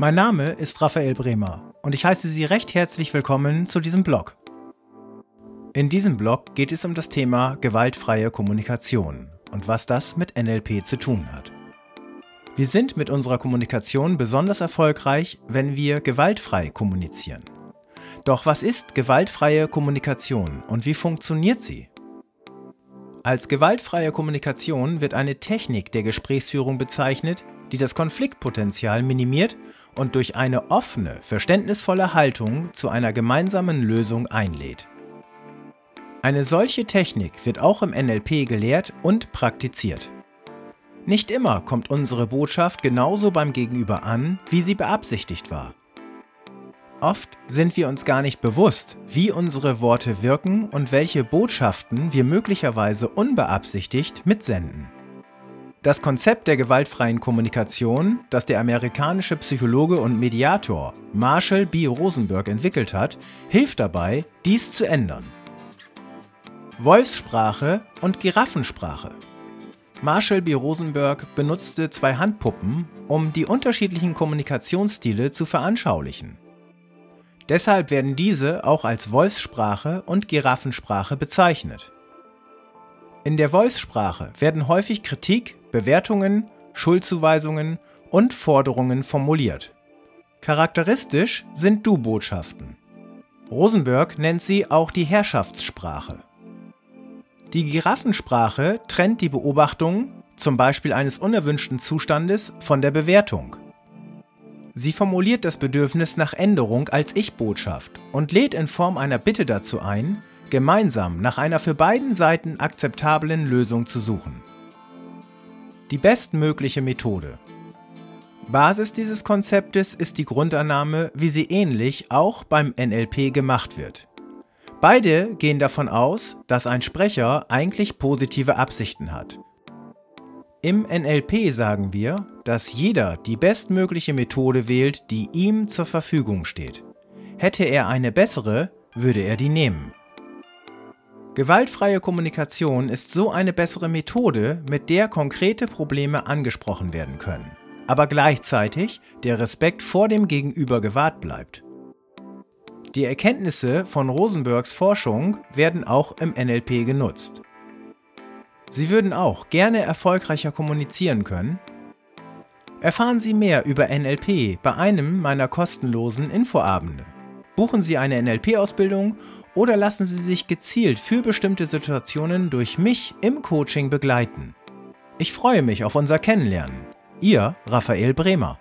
Mein Name ist Raphael Bremer und ich heiße Sie recht herzlich willkommen zu diesem Blog. In diesem Blog geht es um das Thema gewaltfreie Kommunikation und was das mit NLP zu tun hat. Wir sind mit unserer Kommunikation besonders erfolgreich, wenn wir gewaltfrei kommunizieren. Doch was ist gewaltfreie Kommunikation und wie funktioniert sie? Als gewaltfreie Kommunikation wird eine Technik der Gesprächsführung bezeichnet, die das Konfliktpotenzial minimiert und durch eine offene, verständnisvolle Haltung zu einer gemeinsamen Lösung einlädt. Eine solche Technik wird auch im NLP gelehrt und praktiziert. Nicht immer kommt unsere Botschaft genauso beim Gegenüber an, wie sie beabsichtigt war. Oft sind wir uns gar nicht bewusst, wie unsere Worte wirken und welche Botschaften wir möglicherweise unbeabsichtigt mitsenden. Das Konzept der gewaltfreien Kommunikation, das der amerikanische Psychologe und Mediator Marshall B. Rosenberg entwickelt hat, hilft dabei, dies zu ändern. Wolfssprache und Giraffensprache. Marshall B. Rosenberg benutzte zwei Handpuppen, um die unterschiedlichen Kommunikationsstile zu veranschaulichen. Deshalb werden diese auch als Wolfssprache und Giraffensprache bezeichnet. In der Wolfssprache werden häufig Kritik, Bewertungen, Schuldzuweisungen und Forderungen formuliert. Charakteristisch sind Du-Botschaften. Rosenberg nennt sie auch die Herrschaftssprache. Die Giraffensprache trennt die Beobachtung, zum Beispiel eines unerwünschten Zustandes, von der Bewertung. Sie formuliert das Bedürfnis nach Änderung als Ich-Botschaft und lädt in Form einer Bitte dazu ein, gemeinsam nach einer für beiden Seiten akzeptablen Lösung zu suchen. Die bestmögliche Methode. Basis dieses Konzeptes ist die Grundannahme, wie sie ähnlich auch beim NLP gemacht wird. Beide gehen davon aus, dass ein Sprecher eigentlich positive Absichten hat. Im NLP sagen wir, dass jeder die bestmögliche Methode wählt, die ihm zur Verfügung steht. Hätte er eine bessere, würde er die nehmen. Gewaltfreie Kommunikation ist so eine bessere Methode, mit der konkrete Probleme angesprochen werden können, aber gleichzeitig der Respekt vor dem Gegenüber gewahrt bleibt. Die Erkenntnisse von Rosenbergs Forschung werden auch im NLP genutzt. Sie würden auch gerne erfolgreicher kommunizieren können, Erfahren Sie mehr über NLP bei einem meiner kostenlosen Infoabende. Buchen Sie eine NLP-Ausbildung oder lassen Sie sich gezielt für bestimmte Situationen durch mich im Coaching begleiten. Ich freue mich auf unser Kennenlernen. Ihr Raphael Bremer.